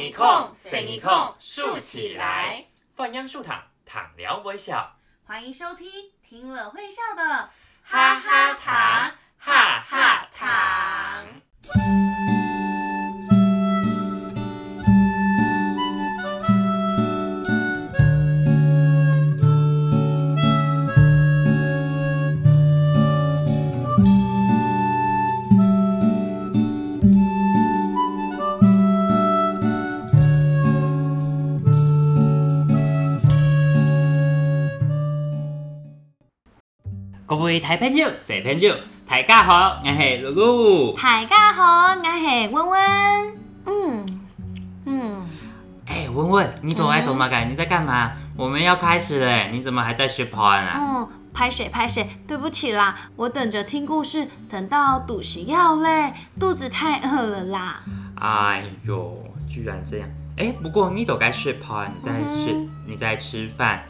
一空，省一空，竖起来。放央竖躺，躺聊微笑。欢迎收听听了会笑的哈哈糖，哈哈糖。各位大朋友、小朋友，大家好，我是露露。大家好，我是温温。嗯嗯，哎，文文，你躲在做嘛干？你在干嘛？我们要开始了，你怎么还在学跑啊？嗯，拍谁拍谁，对不起啦，我等着听故事，等到肚子要嘞，肚子太饿了啦。哎呦，居然这样！哎，不过你都该吃跑，你在吃，嗯你在吃饭。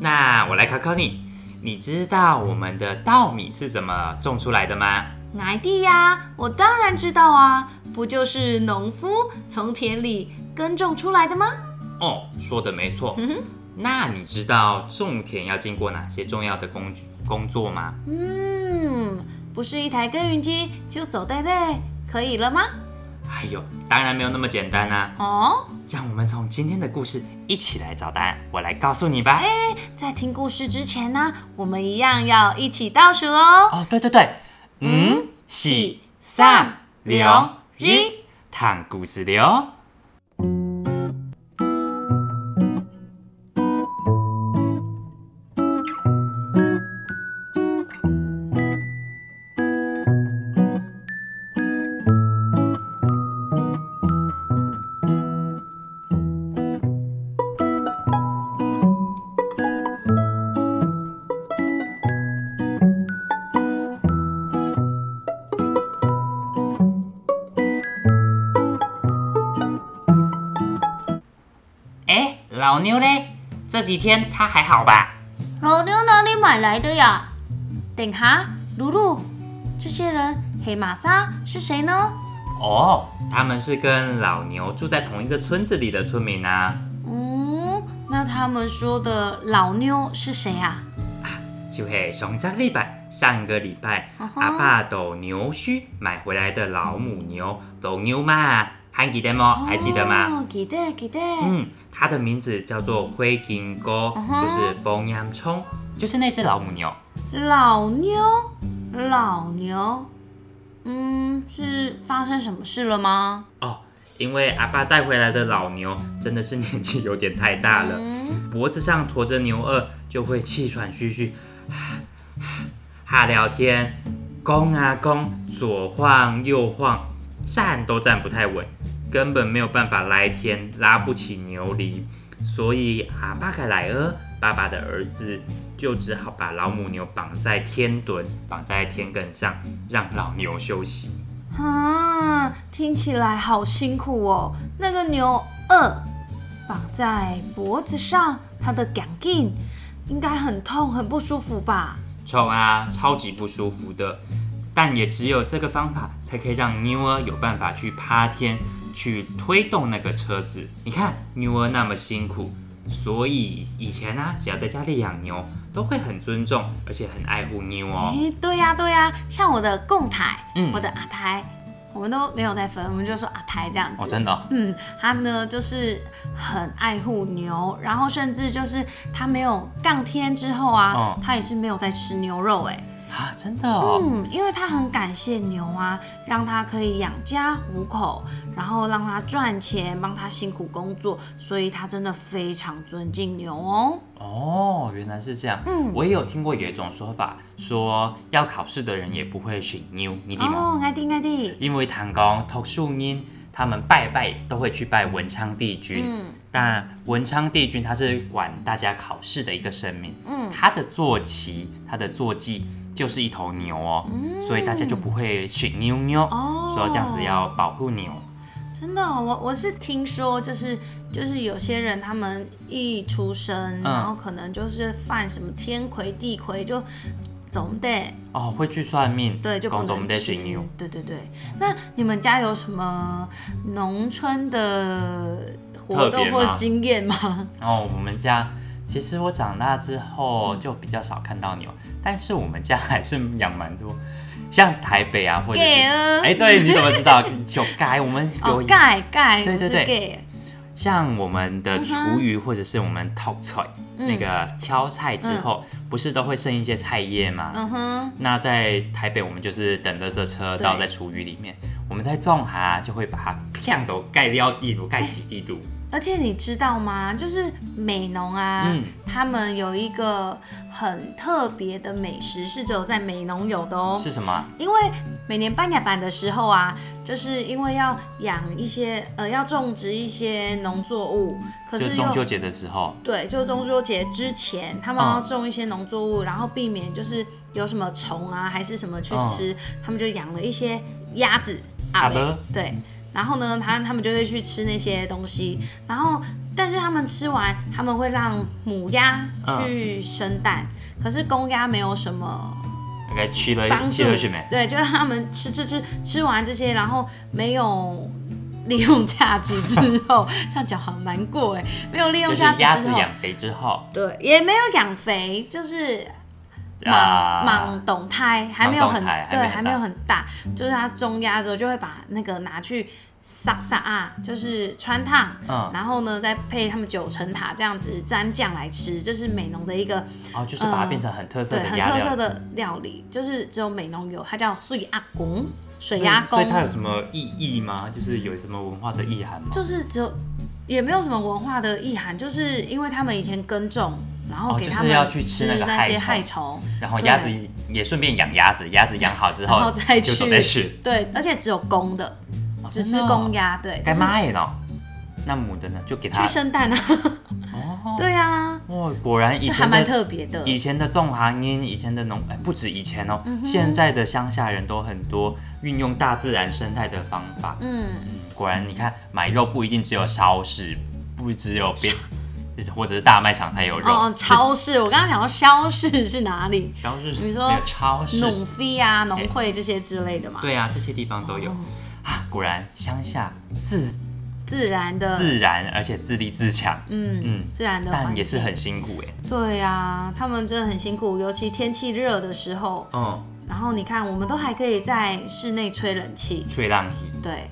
那我来考考你，你知道我们的稻米是怎么种出来的吗？奶地呀？我当然知道啊，不就是农夫从田里耕种出来的吗？哦，说的没错。嗯哼，那你知道种田要经过哪些重要的工工作吗？嗯，不是一台耕耘机就走对对，可以了吗？哎呦，当然没有那么简单啦、哦，让我们从今天的故事一起来找答案。我来告诉你吧。在听故事之前呢，我们一样要一起倒数哦。哦，对对对，五、四、三、六、一，看故事了。几天他还好吧？老牛哪里买来的呀？等哈，露露，这些人黑玛莎是谁呢？哦，他们是跟老牛住在同一个村子里的村民啊。嗯，那他们说的老妞是谁啊？就是上个礼拜，上一个礼拜，阿爸斗牛须买回来的老母牛，斗牛嘛，还记得吗？还记得吗？哦，记得记得。嗯，它的名字叫做灰金沟，嗯哼。就是风洋葱，就是那只老母牛。老妞，老牛，嗯，是发生什么事了吗？哦，因为阿爸带回来的老牛真的是年纪有点太大了，嗯，脖子上驮着牛轭，就会气喘吁吁，哈聊天，弓啊弓，左晃右晃，站都站不太稳，根本没有办法来天，拉不起牛犁，所以阿巴盖莱尔爸爸的儿子就只好把老母牛绑在天墩，绑在天埂上，让老牛休息。啊，听起来好辛苦哦。那个牛二绑在脖子上，它的杆劲应该很痛，很不舒服吧？臭啊，超级不舒服的。但也只有这个方法，才可以让牛儿有办法去趴天，去推动那个车子。你看牛儿那么辛苦，所以以前呢、只要在家里养牛，都会很尊重，而且很爱护牛哦。哎、对呀、对呀、像我的贡台，嗯我的阿台，我们都没有在分，我们就说阿台这样子。哦，真的哦、嗯，他呢就是很爱护牛，然后甚至就是他没有杠天之后啊，哦他也是没有在吃牛肉哎。啊，真的哦。嗯，因为他很感谢牛啊，让他可以养家糊口，然后让他赚钱，帮他辛苦工作，所以他真的非常尊敬牛哦。哦，原来是这样。嗯我也有听过有一种说法，说要考试的人也不会选牛，你懂吗？哦，爱弟爱弟，因为唐公读书人，他们拜拜都会去拜文昌帝君。嗯那文昌帝君他是管大家考试的一个神明，嗯他的坐骑、他的坐骑就是一头牛哦，所以大家就不会选牛牛，嗯哦说这样子要保护牛。真的哦、我我是听说，就是就是有些人他们一出生，然后可能就是犯什么天魁地魁，就总得，哦，会去算命，对，就总得能吃寻牛。。对对对，那你们家有什么农村的活动或经验吗？哦，我们家其实我长大之后就比较少看到牛，但是我们家还是养蛮多，像台北啊，或者是哎，对，你怎么知道？有盖，我们有哦，盖盖，对对对。像我们的嗯厨余或者是我们淘菜、那个挑菜之后，不是都会剩一些菜叶吗？嗯哼，那在台北，我们就是等垃圾车对。倒在厨余里面，我们在种哈就会把它片都盖掉地图，盖几地图。而且你知道吗？就是美农啊，嗯他们有一个很特别的美食，是只有在美农有的哦。是什么啊？因为每年颁奖版的时候啊，就是因为要养一些呃，要种植一些农作物，可就是又中秋节的时候，对，就是中秋节之前，他们嗯要种一些农作物，然后避免就是有什么虫啊，还是什么去吃，他们就养了一些鸭子、阿美嗯阿伯，对。然后呢，他他们就会去吃那些东西，然后但是他们吃完，他们会让母鸭嗯。去生蛋，可是公鸭没有什么大概吃了帮助。吃了什么？，对，就让他们吃吃吃吃完这些，然后没有利用价值之后，这样讲好难过哎，没有利用就是价值鸭子之后，养肥之后对，也没有养肥，就是啊莽莽懂胎，还没有很对，还没有很大，就是它中压之后就会把那个拿去撒撒啊，就是穿烫，嗯然后呢再配他们九层塔这样子蘸酱来吃，这是美浓的一个哦，就是把它变成很特色的鸭料。特色的料理，就是只有美浓有，它叫碎阿公，水鸭公所以，它有什么意义吗？就是有什么文化的意涵吗？就是只有也没有什么文化的意涵，就是因为他们以前耕种，然后哦就是要去吃那个害虫然后鸭子也顺便养鸭子，鸭子养好之然后后再去再吃。对，而且只有公的，哦只吃公鸭，对，该就是妈耶呢？那母的呢？就给它去生蛋啊，哦。对啊，哇，果然以前还蛮特别的，以前的种行音，以前的农哎，不止以前哦，嗯现在的乡下人都很多运用大自然生态的方法。嗯，嗯，果然你看买肉不一定只有超市，不只有 别，或者是大卖场才有肉。哦，超市，我刚刚讲到超市是哪里？超市你说没有超市，农飞啊、农会这些之类的嘛，对啊，这些地方都有。哦啊，果然乡下自自然的，自然，而且自立自强，嗯嗯自然的但也是很辛苦哎。对啊，他们真的很辛苦，尤其天气热的时候。嗯，然后你看，我们都还可以在室内吹冷气，吹浪气对。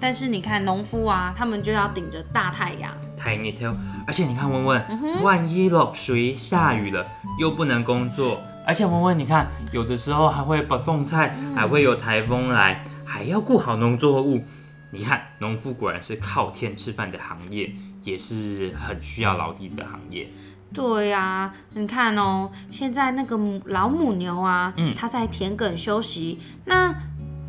但是你看农夫啊，他们就要顶着大太阳，太热跳，而且你看文文，嗯万一落水下雨了，又不能工作，而且文文你看，有的时候还会把风菜，嗯还会有台风来，还要顾好农作物。你看，农夫果然是靠天吃饭的行业，也是很需要劳力的行业。对呀、你看哦，现在那个母老母牛啊，嗯它在田埂休息，那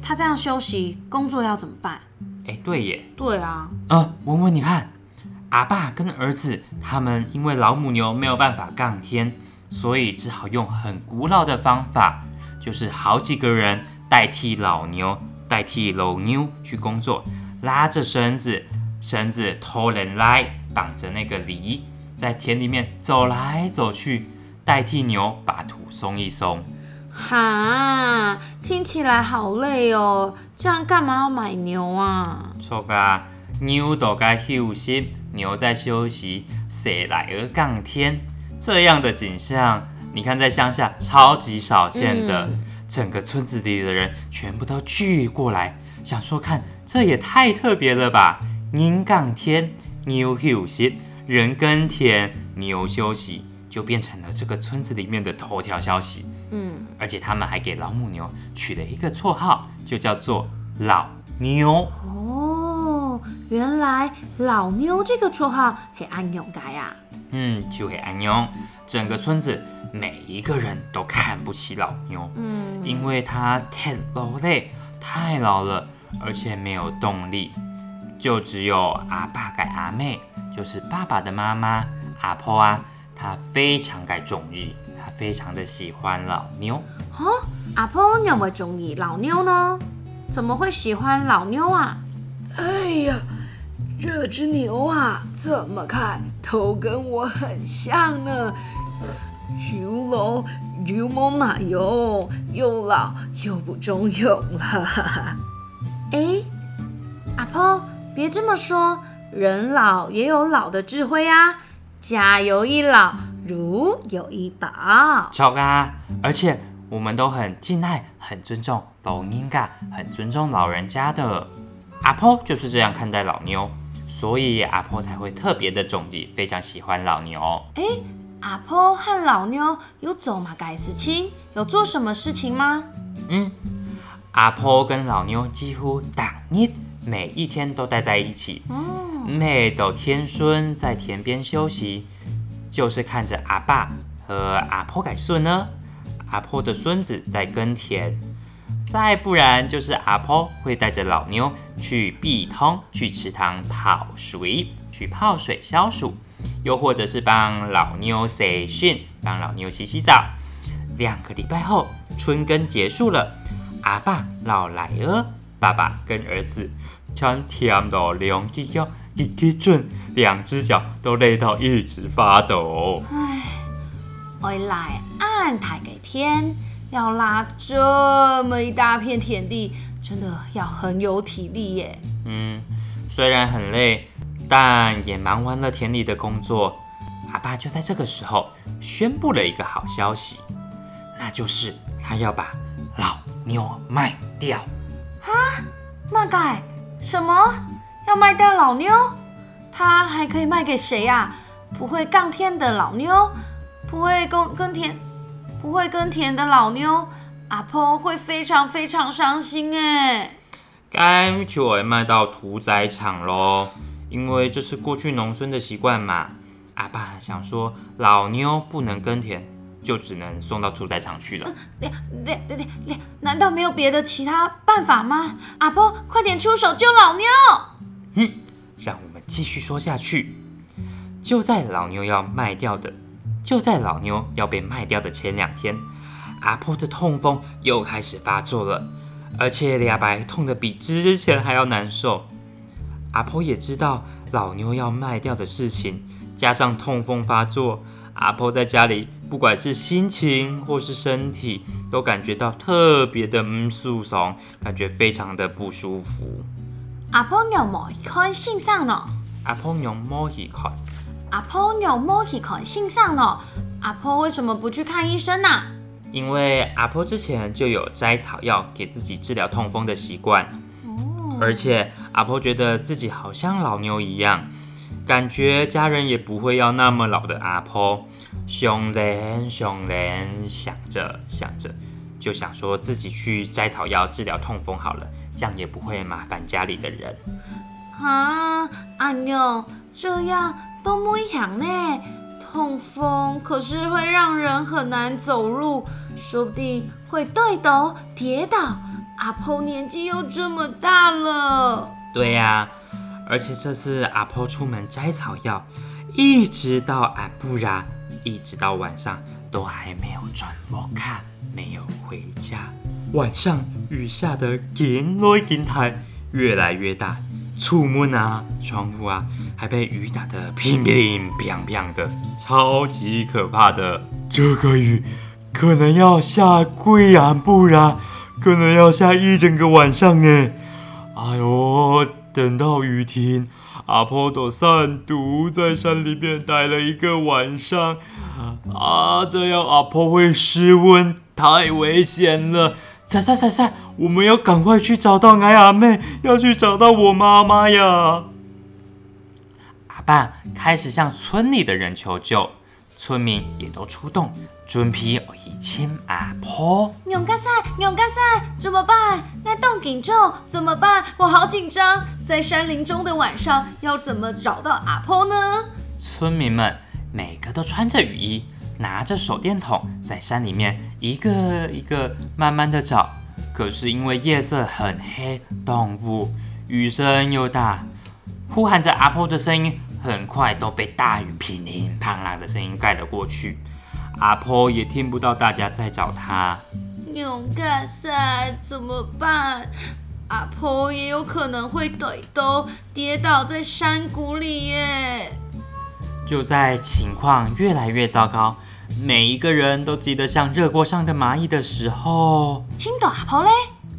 它这样休息，工作要怎么办？哎，对耶，对啊，呃，文文，你看，阿爸跟儿子他们因为老母牛没有办法杠天，所以只好用很古老的方法，就是好几个人代替老牛，代替老牛去工作，拉着绳子，绳子偷人来，绑着那个犁，在田里面走来走去，代替牛把土松一松。哈，听起来好累哦，这样干嘛要买牛啊？错噶，牛都该休息，牛在休息，谁来而杠天？这样的景象，你看在乡下超级少见的，嗯整个村子里的人全部都聚过来，想说看这也太特别了吧！人杠天，牛休息，人耕田，牛休息，就变成了这个村子里面的头条消息。嗯，而且他们还给老母牛取了一个绰号，就叫做老牛。哦，原来老妞这个绰号是安永改呀。嗯，就给安用，整个村子每一个人都看不起老牛，嗯，因为他太老累，太老了，而且没有动力。就只有阿爸改阿妹，就是爸爸的妈妈阿婆啊，她非常改中意，她非常的喜欢老妞。哦。阿婆，你有没有中意老妞呢？怎么会喜欢老妞啊？哎呀，这只牛啊，怎么看都跟我很像呢。有老牛魔马哟，又老又不中用了。哎，阿婆，别这么说，人老也有老的智慧啊。家有一老，如有一宝。错啊！而且我们都很敬爱、很尊重老人家，很尊重老人家的。阿婆就是这样看待老妞，所以阿婆才会特别的重视，非常喜欢老牛。哎，阿婆和老妞有走马改事情，有做什么事情吗？嗯，阿婆跟老妞几乎当日每一天都待在一起。每到天孙在田边休息，就是看着阿爸和阿婆改孙呢。阿婆的孙子在耕田，再不然就是阿婆会带着老妞去碧通去池塘泡水，去泡水消暑，又或者是帮老妞洗训，帮老妞洗洗澡。两个礼拜后，春耕结束了，阿爸老来了，爸爸跟儿子穿甜的两只脚。一滴准，两只脚都累到一直发抖。唉，回来按台给天，要拉这么一大片田地，真的要很有体力耶。嗯，虽然很累，但也忙完了田里的工作。阿爸就在这个时候宣布了一个好消息，那就是他要把老牛卖掉。啊？卖改什么？要卖掉老妞，他还可以卖给谁呀？不会耕田的老妞，不会耕耕田，不会耕田的老妞，阿婆会非常非常伤心哎。该就会卖到屠宰场喽，因为这是过去农村的习惯嘛。阿爸想说，老妞不能耕田，就只能送到屠宰场去了。两两两两，难道没有别的其他办法吗？阿婆，快点出手救老妞！哼，让我们继续说下去。就在老妞要卖掉的，就在老妞要被卖掉的前两天，阿婆的痛风又开始发作了，而且牙白痛得比之前还要难受。阿婆也知道老妞要卖掉的事情，加上痛风发作，阿婆在家里不管是心情或是身体，都感觉到特别的唔舒爽，感觉非常的不舒服。阿婆有冇去看先生呢？阿婆有冇去看？阿婆有冇去看先生呢？阿婆为什么不去看医生呢？因为阿婆之前就有摘草药给自己治疗痛风的习惯，哦，而且阿婆觉得自己好像老牛一样，感觉家人也不会要那么老的阿婆。熊人熊人想着想着，就想说自己去摘草药治疗痛风好了。这样也不会麻烦家里的人啊！阿妞，这样都不一样呢。痛风可是会让人很难走路，说不定会对倒、跌倒。阿婆年纪又这么大了。对呀，而且这次阿婆出门摘草药，一直到阿布拉，一直到晚上都还没有转播看，没有回家。晚上雨下的更来更大，越来越大。出门啊，窗户啊，还被雨打得乒乒乓乓的，超级可怕的。这个雨可能要下贵安不然可能要下一整个晚上呢。哎呦，等到雨停，阿婆都散独在山里面待了一个晚上。啊，这样阿婆会失温，太危险了。噻噻噻噻，我们要赶快去找到矮阿妹，要去找到我妈妈呀！阿爸开始向村里的人求救，村民也都出动，准备以亲阿婆。勇敢赛，勇敢赛，怎么办？那洞顶咒怎么办？我好紧张，在山林中的晚上要怎么找到阿婆呢？村民们每个都穿着雨衣。拿着手电筒在山里面一个一个慢慢的找，可是因为夜色很黑，动物雨声又大，呼喊着阿婆的声音很快都被大雨噼里啪啦的声音盖了过去，阿婆也听不到大家在找她。勇敢赛怎么办？阿婆也有可能会腿都跌倒在山谷里耶。就在情况越来越糟糕。每一个人都急得像热锅上的蚂蚁的时候，听懂阿婆嘞，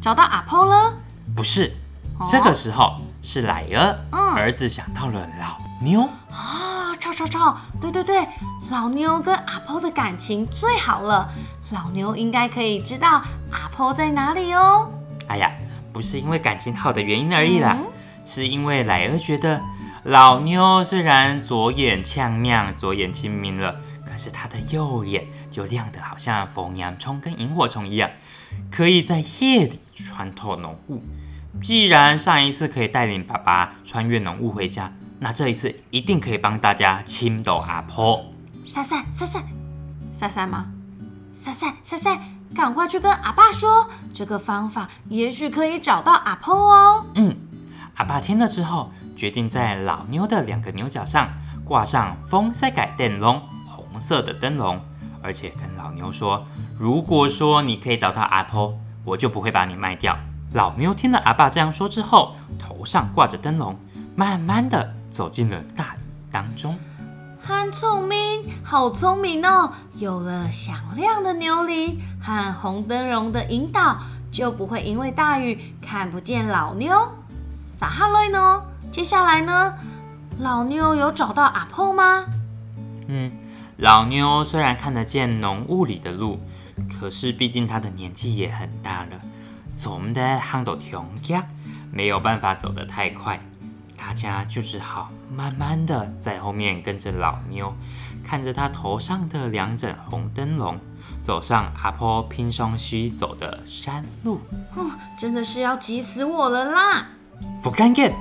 找到阿婆了。不是，哦这个时候是莱儿、嗯儿子想到了老妞。啊，吵吵吵！对对对，老妞跟阿婆的感情最好了，老妞应该可以知道阿婆在哪里哦。哎呀，不是因为感情好的原因而已啦，嗯是因为莱儿觉得老妞虽然左眼呛亮，左眼清明了，可是他的右眼就亮得好像凤阳虫跟萤火虫一样，可以在夜里穿透浓雾。既然上一次可以带领爸爸穿越浓雾回家，那这一次一定可以帮大家亲斗阿婆。赛赛赛赛赛赛吗？赛赛赛赛，赶快去跟阿爸说，这个方法也许可以找到阿婆哦。嗯，阿爸听了之后，决定在老妞的两个牛角上挂上风塞改电笼，红色的灯笼，而且跟老牛说，如果说你可以找到阿婆，我就不会把你卖掉。老牛听了阿爸这样说之后，头上挂着灯笼，慢慢的走进了大雨当中。很聪明，好聪明哦！有了响亮的牛铃和红灯笼的引导，就不会因为大雨看不见老妞。撒哈瑞呢？接下来呢？老妞有找到阿婆吗？嗯，老妞虽然看得见浓雾里的路，可是毕竟她的年纪也很大了，走的行都停脚，没有办法走得太快。大家就只好慢慢的在后面跟着老妞，看着她头上的两盏红灯笼，走上阿婆拼双膝走的山路。哦，真的是要急死我了啦！不干见，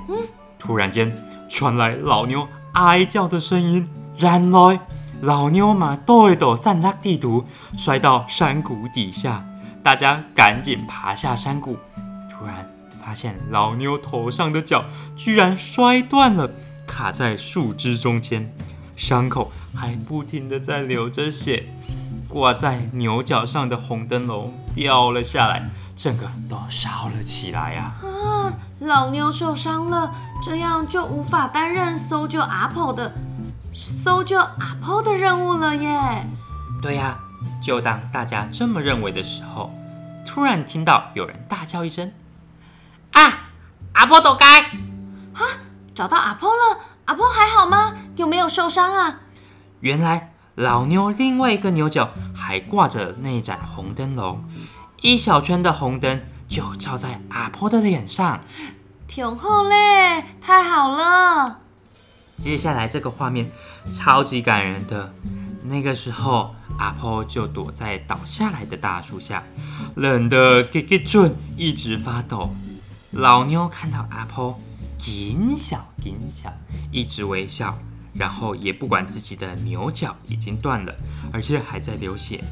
突然间传来老妞哀叫的声音，然来老妞嘛抖一抖散落地图，摔到山谷底下。大家赶紧爬下山谷，突然发现老妞头上的角居然摔断了，卡在树枝中间，伤口还不停的在流着血。挂在牛角上的红灯笼掉了下来，整个都烧了起来啊！啊，老妞受伤了，这样就无法担任搜救阿婆的搜救阿婆的任务了耶！对呀、就当大家这么认为的时候，突然听到有人大叫一声：“啊，阿婆躲开！”找到阿婆了，阿婆还好吗？有没有受伤啊？原来老妞另外一个牛角还挂着那盏红灯笼，一小圈的红灯就照在阿婆的脸上。挺好嘞，太好了！接下来这个画面超级感人的。那个时候，阿婆就躲在倒下来的大树下，冷得给给准，一直发抖。老妞看到阿婆紧小紧小，一直微笑，然后也不管自己的牛角已经断了，而且还在流血，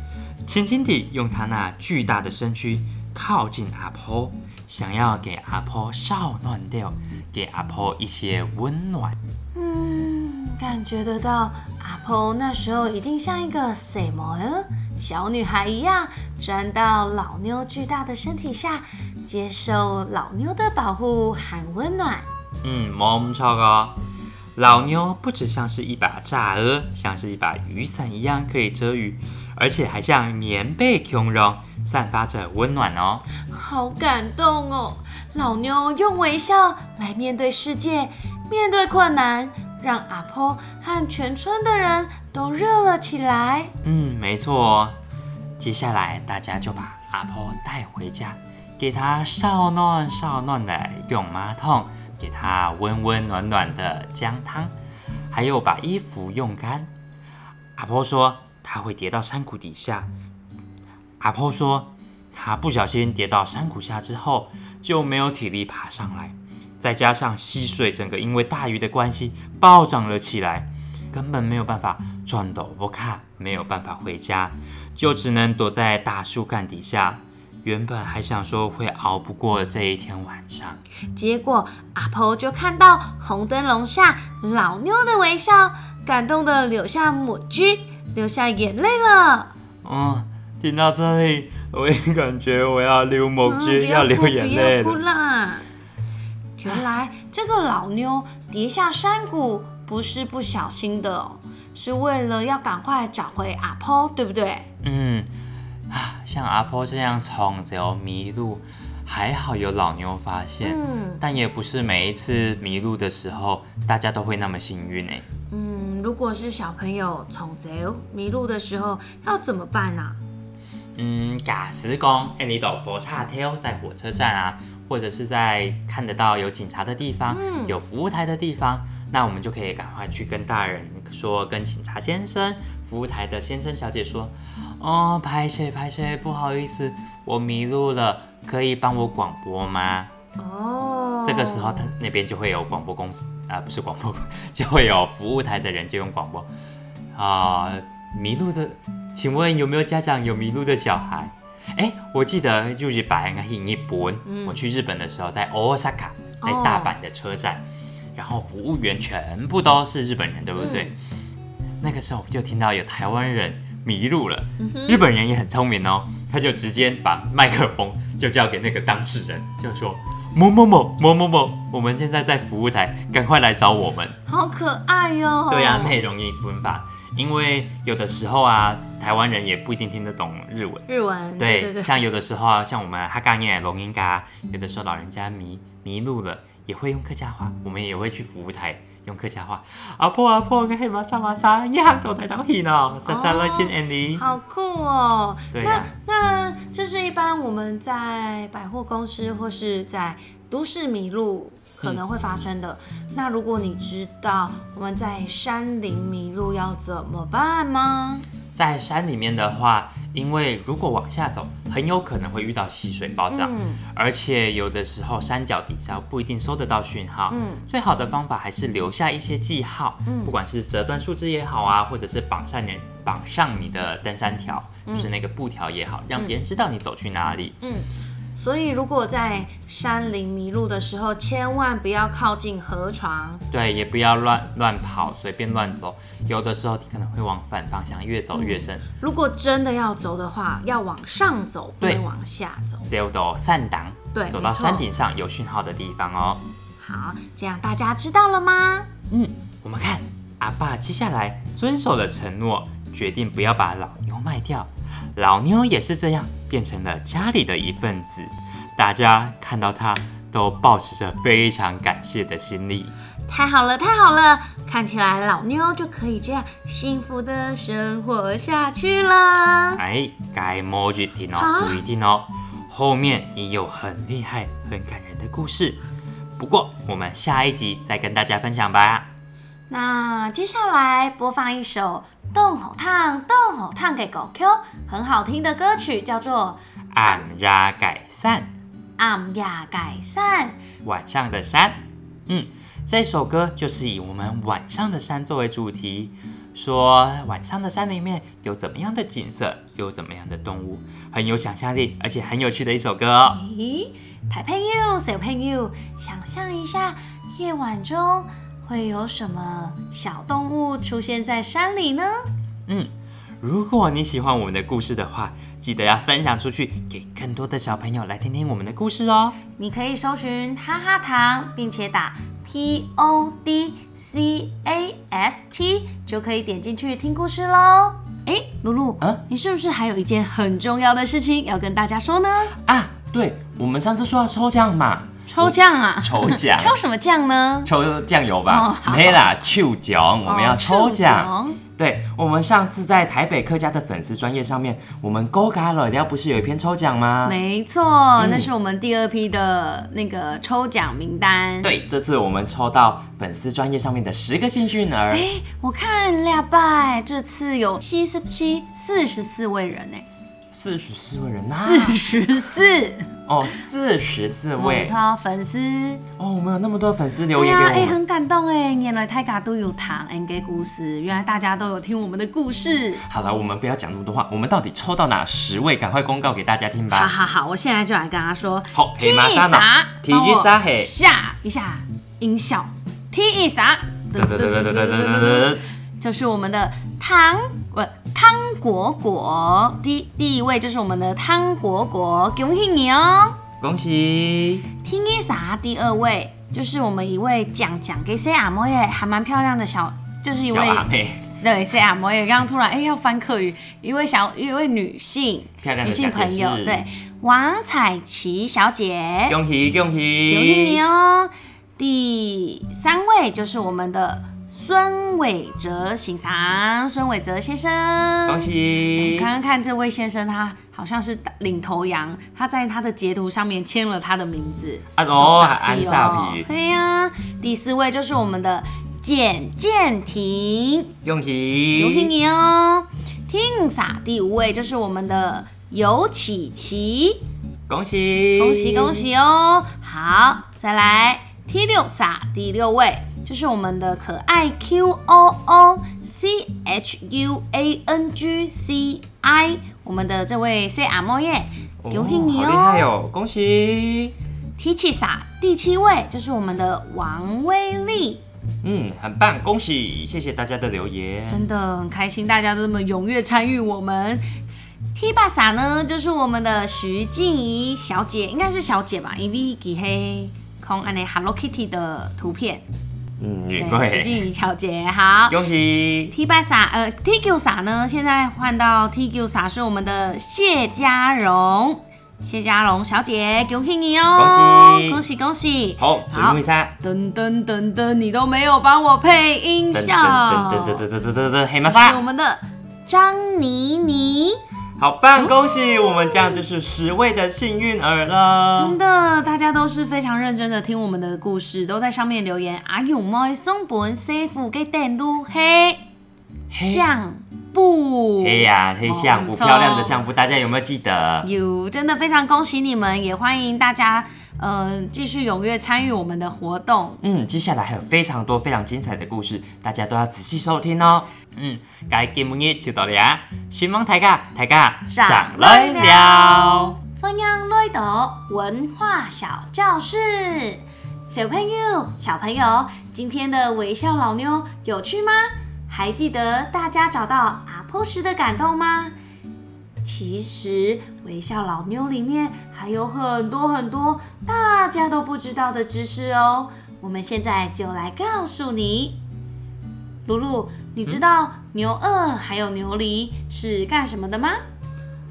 轻轻地用她那巨大的身躯靠近阿婆，想要给阿婆少暖掉，给阿婆一些温暖。嗯，感觉得到阿婆那时候一定像一个什么小女孩一样，钻到老妞巨大的身体下，接受老妞的保护和温暖。嗯，冇错哦。老妞不只像是一把炸鹅，像是一把雨伞一样可以遮雨，而且还像棉被绒绒，散发着温暖哦。好感动哦！老妞用微笑来面对世界，面对困难，让阿婆和全村的人都热了起来。嗯，没错。接下来大家就把阿婆带回家，给她少暖少暖的用马桶，给她温温暖暖的姜汤，还有把衣服用干。阿婆说她会跌到山谷底下。阿婆说她不小心跌到山谷下之后，就没有体力爬上来，再加上溪水整个因为大雨的关系暴涨了起来，根本没有办法转斗不卡，没有办法回家，就只能躲在大树干底下。原本还想说会熬不过这一天晚上，结果阿婆就看到红灯笼下老妞的微笑，感动的流下母鸡，流下眼泪了。嗯，听到这里，我也感觉我要流目嗯汁，不要，流眼泪了。啦！原来这个老妞跌下山谷，不是不小心的哦，是为了要赶快找回阿婆，对不对？嗯，啊，像阿婆这样从走迷路，还好有老妞发现，嗯但也不是每一次迷路的时候，大家都会那么幸运哎。嗯，如果是小朋友从贼迷路的时候，要怎么办啊？嗯，假时光，哎，你到火叉跳在火车站啊，或者是在看得到有警察的地方，有服务台的地方，那我们就可以赶快去跟大人说，跟警察先生、服务台的先生小姐说，哦，拍谁拍谁，不好意思，我迷路了，可以帮我广播吗？哦，这个时候他那边就会有广播公司啊、不是广播，就会有服务台的人就用广播啊、迷路的，请问有没有家长有迷路的小孩？哎，我记得就是把那个日本，我去日本的时候，在 Osaka，在大阪的车站，然后服务员全部都是日本人，对不对？那个时候我就听到有台湾人迷路了，日本人也很聪明哦，他就直接把麦克风就交给那个当事人，就说某某某某某某，我们现在在服务台，赶快来找我们。好可爱哟、对啊，内容英文法，因为有的时候啊，台湾人也不一定听得懂日文。日文，对，对对，像有的时候啊，像我们哈嘎耶龙音嘎，有的时候老人家迷迷路了，也会用客家话，我们也会去服务台用客家话。阿婆阿婆，我黑马上马上，一行都台当戏呢，三三六亲 Andy。好酷哦。对呀、那这是一般我们在百货公司或是在都市迷路可能会发生的。那如果你知道我们在山林迷路要怎么办吗？在山里面的话，因为如果往下走，很有可能会遇到溪水暴涨，嗯而且有的时候山脚底下不一定收得到讯号。嗯最好的方法还是留下一些记号，不管是折断树枝也好啊，或者是绑上你绑上你的登山条，就是那个布条也好，让别人知道你走去哪里。所以如果在山林迷路的时候，千万不要靠近河床。对，也不要乱乱跑，随便乱走。有的时候你可能会往反方向越走越深，如果真的要走的话，要往上走，不对能往下走。只有到散档，对走到山顶上有讯号的地方哦。好，这样大家知道了吗？嗯，我们看阿爸接下来遵守了承诺，决定不要把老牛卖掉。老妞也是这样，变成了家里的一份子。大家看到她，都保持着非常感谢的心理。太好了，太好了！看起来老妞就可以这样幸福的生活下去了。哎，该摸一听哦，啊不一定哦。后面也有很厉害、很感人的故事。不过我们下一集再跟大家分享吧。那接下来播放一首《动好烫动好烫》给狗 Q，很好听的歌曲，叫做暗呀改善。《暗呀改善》。晚上的山。嗯，这首歌就是以我们晚上的山作为主题，说晚上的山里面有怎么样的景色，有怎么样的动物，很有想象力，而且很有趣的一首歌哦。咦，台朋友、小朋友，想象一下，夜晚中会有什么小动物出现在山里呢？嗯，如果你喜欢我们的故事的话，记得要分享出去，给更多的小朋友来听听我们的故事哦。你可以搜寻哈哈糖，并且打 P O D C A S T，就可以点进去听故事喽。哎，露露，嗯你是不是还有一件很重要的事情要跟大家说呢？啊，对，我们上次说要抽奖嘛，抽奖啊！抽奖抽什么奖呢？抽酱油哦吧，好没啦，抽奖，我们要哦抽奖。奖对我们上次在台北客家的粉丝专业上面，我们勾嘎了料不是有一篇抽奖吗？没错，那是我们第二批的那个抽奖名单。，对，这次我们抽到粉丝专业上面的十个幸运儿，哎，我看俩拜，这次有七十七、四十四位人呢，四十四位人呐、啊，四十四哦，四十四位超粉丝哦，我们有那么多粉丝留言给我、啊、很感动哎，原来泰嘎都有糖 NG 故事，原来大家都有听我们的故事。好了，我们不要讲那么多话，我们到底抽到哪十位？赶快公告给大家听吧。好好好，我现在就来跟他说。好，提一沙马，一沙嘿，下一下音效，提一沙，噔噔噔噔噔噔噔噔，就是我们的糖。汤果果，第第一位就是我们的汤果果，恭喜你哦！恭喜！听一啥？第二位就是我们一位讲讲给 C 阿摩耶，还蛮漂亮的小，就是一位对 C 阿摩耶。刚刚突然哎、要翻课语，一位小一位女性女漂亮的小姐性朋友，是对王彩琪小姐，恭喜恭喜！恭喜你哦！第三位就是我们的孙伟哲孙伟哲先生，恭喜！刚刚看这位先生，他好像是领头羊，他在他的截图上面签了他的名字。啊哦，傻安皮萨皮，对呀、第四位就是我们的简建廷，恭喜！恭喜你哦。听傻，第五位就是我们的尤启奇，恭喜！恭喜恭！喜哦。好，再来 T 六撒，第六位就是我们的可爱 Q O O C H U A N G C I，我们的这位 C 阿莫耶，恭喜你好厉害哦！恭喜！T 七撒，第七位就是我们的王威利。嗯，很棒，恭喜！谢谢大家的留言。真的很开心，大家都这么踊跃参与我们。T 巴萨呢，就是我们的徐静怡小姐，应该是小姐吧，因为给黑空安的 Hello Kitty 的图片。嗯，对也徐贵，静怡小姐好。恭喜！T 巴萨呃 T Q 萨呢，现在换到 T Q 萨是我们的谢家荣，谢家荣小姐，恭喜你哦！恭喜恭喜恭喜！好，准备三，噔噔噔噔，你都没有帮我配音噔效。噔噔噔噔噔噔噔噔，黑这是我，们的张妮妮，好棒！恭喜我们这样就是十位的幸运儿了真。的，大家都是非常认真的听我们的故事，都在上面留言。阿勇猫送本师傅给电路黑相布，黑呀，黑相布，哦漂亮的相布，大家有没有记得？有，真的非常恭喜你们，也欢迎大家呃继续踊跃参与我们的活动。嗯，接下来还有非常多非常精彩的故事，大家都要仔细收听哦。嗯，该今日就到了啊，希望大家大家上来了。分享内斗文化小教室，小朋友，小朋友，今天的微笑老妞有趣吗？还记得大家找到阿婆时的感动吗？其实微笑老妞里面还有很多很多大家都不知道的知识哦。我们现在就来告诉你。露露，你知道牛二还有牛犁是干什么的吗？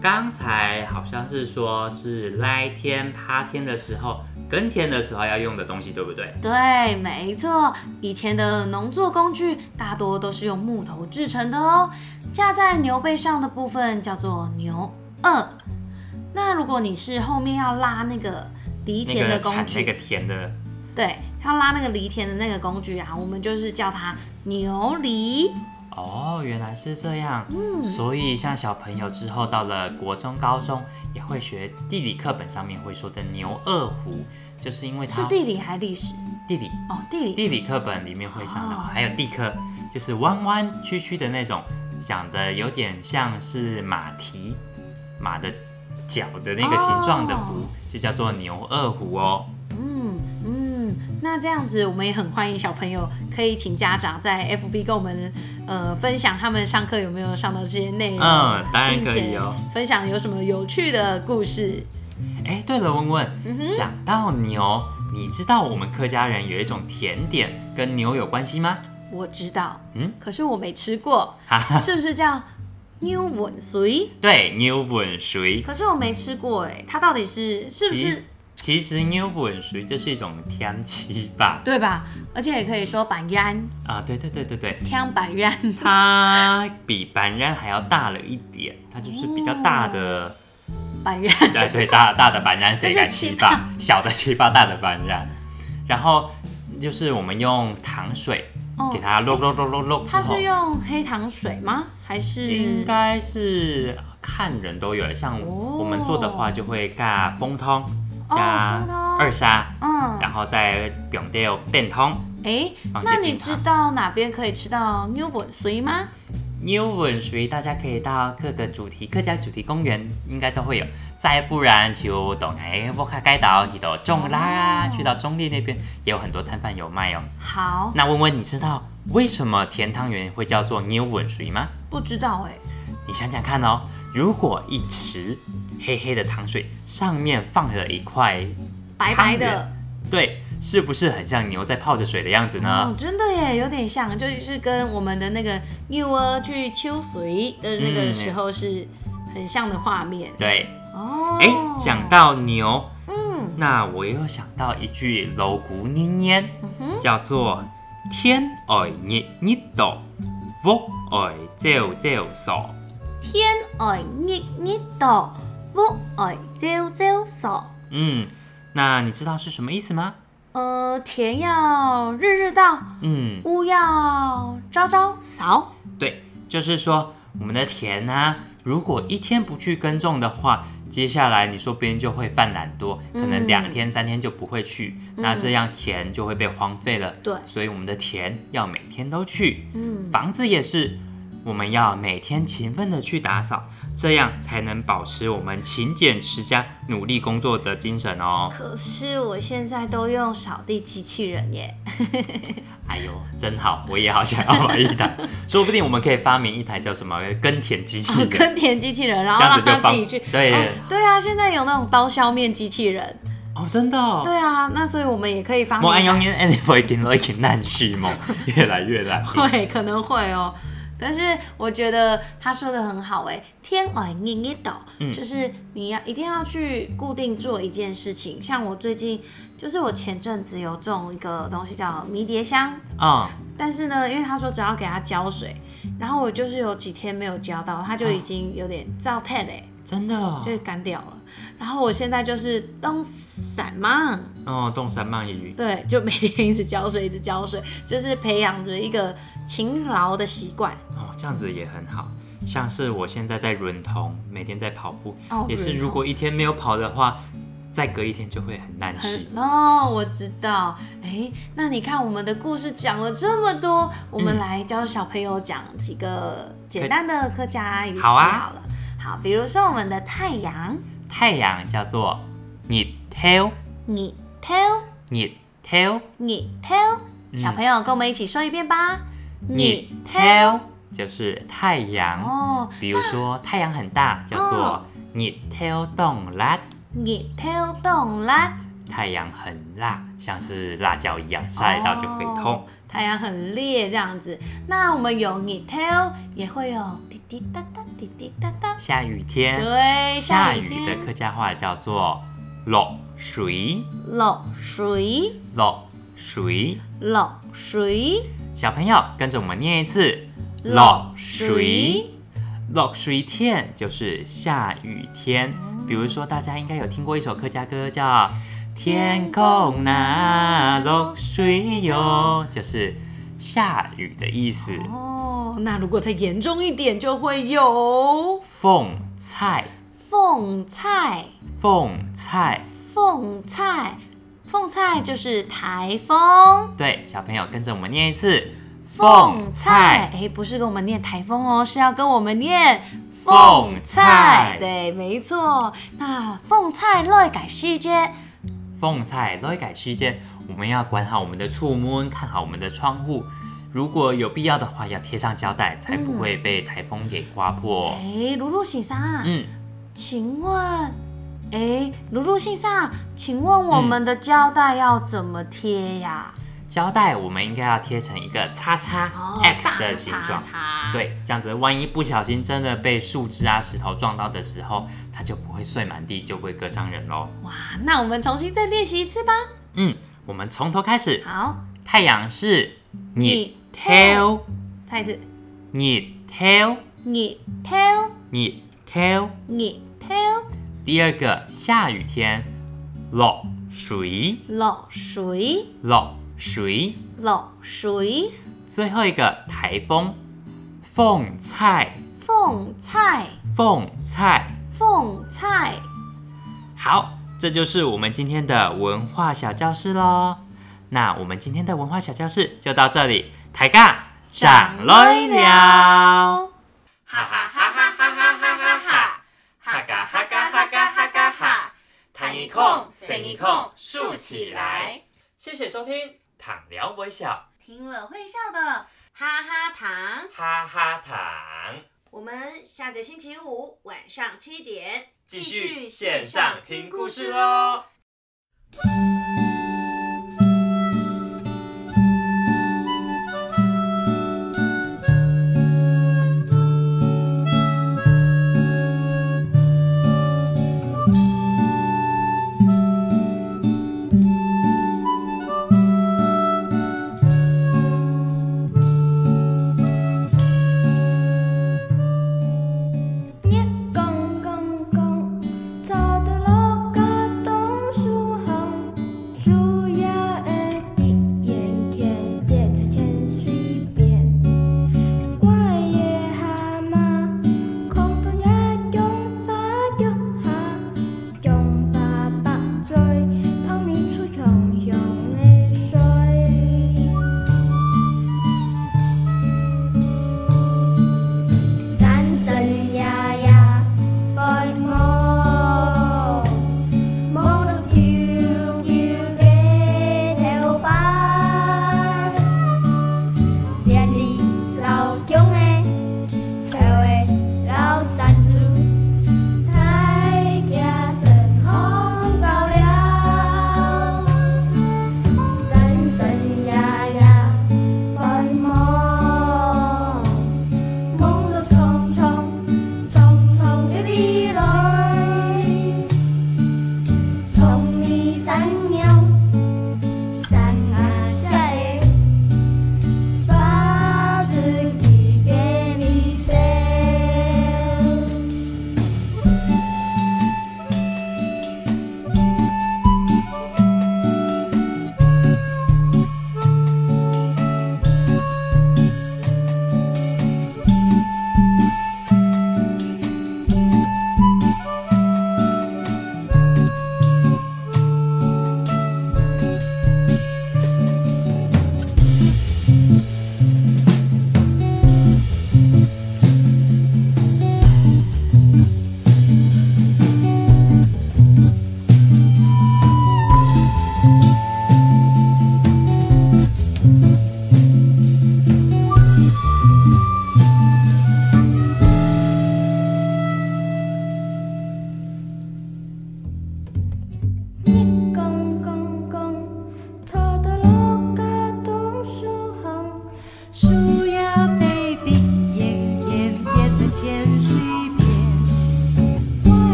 刚才好像是说是来天趴天的时候，耕田的时候要用的东西，对不对？对，没错，以前的农作工具大多都是用木头制成的哦。架在牛背上的部分叫做牛二。那如果你是后面要拉那个犁田的工具，那个田的，对，要拉那个犁田的那个工具啊，我们就是叫它牛犁。哦，原来是这样。嗯，所以像小朋友之后到了国中、高中，也会学地理课本上面会说的牛二胡，就是因为它是地理还历史？地理哦，地理。地理课本里面会上的，哦还有地科，就是弯弯曲曲的那种，讲的有点像是马蹄马的脚的那个形状的壶，哦就叫做牛二胡哦。嗯嗯，那这样子我们也很欢迎小朋友可以请家长在 FB 跟我们呃分享他们上课有没有上到这些内容，嗯当然可以哦分享有什么有趣的故事。哎，对了，问问，嗯讲到牛，你知道我们客家人有一种甜点跟牛有关系吗？我知道，嗯可是我没吃过，是不是叫牛吻水？对，牛粉水。可是我没吃过哎，它到底是是不是其实牛粉水这是一种天气吧？对吧？而且也可以说板鸭啊，对对对对对，天板鸭，它比板然还要大了一点，它就是比较大的。板鸭对对，大大的板染谁来就是七七发，小的七发，大的板染。然后就是我们用糖水哦给它揉揉揉揉揉之后它是，用黑糖水吗？还是应该是看人都有，像我们做的话就会加蜂汤加二砂，嗯，然后再用掉变汤。哎，放些那你知道哪边可以吃到牛粉水吗？牛吻水，大家可以到各个主题客家主题公园，应该都会有。再不然就到哎沃卡街道去到中拉啊，哦去到中立那边也有很多摊贩有卖哦。好，那问问你知道为什么甜汤圆会叫做牛吻水吗？不知道哎，你想想看哦，如果一池黑黑的糖水上面放了一块白白的对，是不是很像牛在泡着水的样子呢哦呢？，真的耶，有点像，就是跟我们的那个幼儿去秋水的那个嗯时候是很像的画面。对，哦，哎，讲到牛，嗯，那我又想到一句楼古念念，叫做“天爱日日度，屋爱朝朝扫天爱日日度，屋爱朝朝扫。”。嗯，那你知道是什么意思吗？呃，田要日日到，嗯，屋要朝朝扫。对，就是说我们的田啊，如果一天不去耕种的话，接下来你说别人就会犯懒惰，可能两天三天就不会去，那这样田就会被荒废了。对。所以我们的田要每天都去，嗯，房子也是，我们要每天勤奋的去打扫，这样才能保持我们勤俭持家、努力工作的精神哦。可是我现在都用扫地机器人耶。哎呦，真好，我也好想要买一台，说不定我们可以发明一台叫什么耕田机器人。耕田机器人，然后让它自己去。对哦对啊，现在有那种刀削面机器人。哦，真的哦。对啊，那所以我们也可以发明我按一台。用烟 anyway 已经已经烂续梦，越来越难。会可能会哦，但是我觉得他说的很好哎，天外日日岛，嗯就是你要一定要去固定做一件事情。像我最近就是我前阵子有种一个东西叫迷迭香，嗯，但是呢，因为他说只要给它浇水，然后我就是有几天没有浇到，它就已经有点燥态嘞，真的哦。就干掉了。然后我现在就是冬散嘛，哦，冻山鳗鱼。对，就每天一直浇水，一直浇水，就是培养着一个勤劳的习惯。哦，这样子也很好。像是我现在在润通，每天在跑步，哦也是如果一天没有跑的话，再隔一天就会很难洗。很哦，我知道。哎，那你看我们的故事讲了这么多，我们嗯来教小朋友讲几个简单的客家语词好啊好了。好，比如说我们的太阳，太阳叫做日头，你 tell 日头，你 tell，嗯小朋友跟我们一起说一遍吧。日头就是太阳。哦，比如说太阳很大，叫哦做日头冻辣。你 tell 动啦，太阳很辣，像是辣椒一样，晒到就会痛。哦太阳很烈这样子。那我们有你 tell，也会有滴滴答答，滴滴答答。下雨天，对，下雨天雨的客家话叫做落水，落水，落水。落水，小朋友跟着我们念一次，落水。落水天就是下雨天，比如说大家应该有听过一首客家歌叫《天空那落水哟》，就是下雨的意思。哦，那如果再严重一点，就会有。凤菜，凤菜，凤菜，凤菜，凤菜就是台风。对，小朋友跟着我们念一次，凤菜，哎，不是跟我们念台风哦，是要跟我们念凤菜。对，没错。那凤菜来改细节，凤菜都会改期间，我们要管好我们的触摸，看好我们的窗户。如果有必要的话，要贴上胶带，才不会被台风给刮破。哎，露露先生，嗯，请问，哎，露露先生，请问我们的胶带要怎么贴呀？胶带我们应该要贴成一个叉叉、哦 X 的形状。对，这样子万一不小心真的被树枝啊、石头撞到的时候，它就不会碎满地，就不会割伤人喽。哇，那我们重新再练习一次吧。嗯，我们从头开始。好，太阳是你 tail，，再一次，日头，你 tell，日头。你 tell，第二个下雨天，落水，落水，落水。落水，最后一个台风，凤菜，凤菜，凤菜。凤菜。好，这就是我们今天的文化小教室喽。那我们今天的文化小教室就到这里，抬杠长累了。哈哈哈哈哈哈哈哈哈，哈嘎哈嘎哈嘎哈嘎哈，弹一空，伸一空，竖起来。谢谢收听，躺聊微笑。听了会笑的哈哈躺哈哈躺我们下个星期五晚上七点继续线上听故事哦。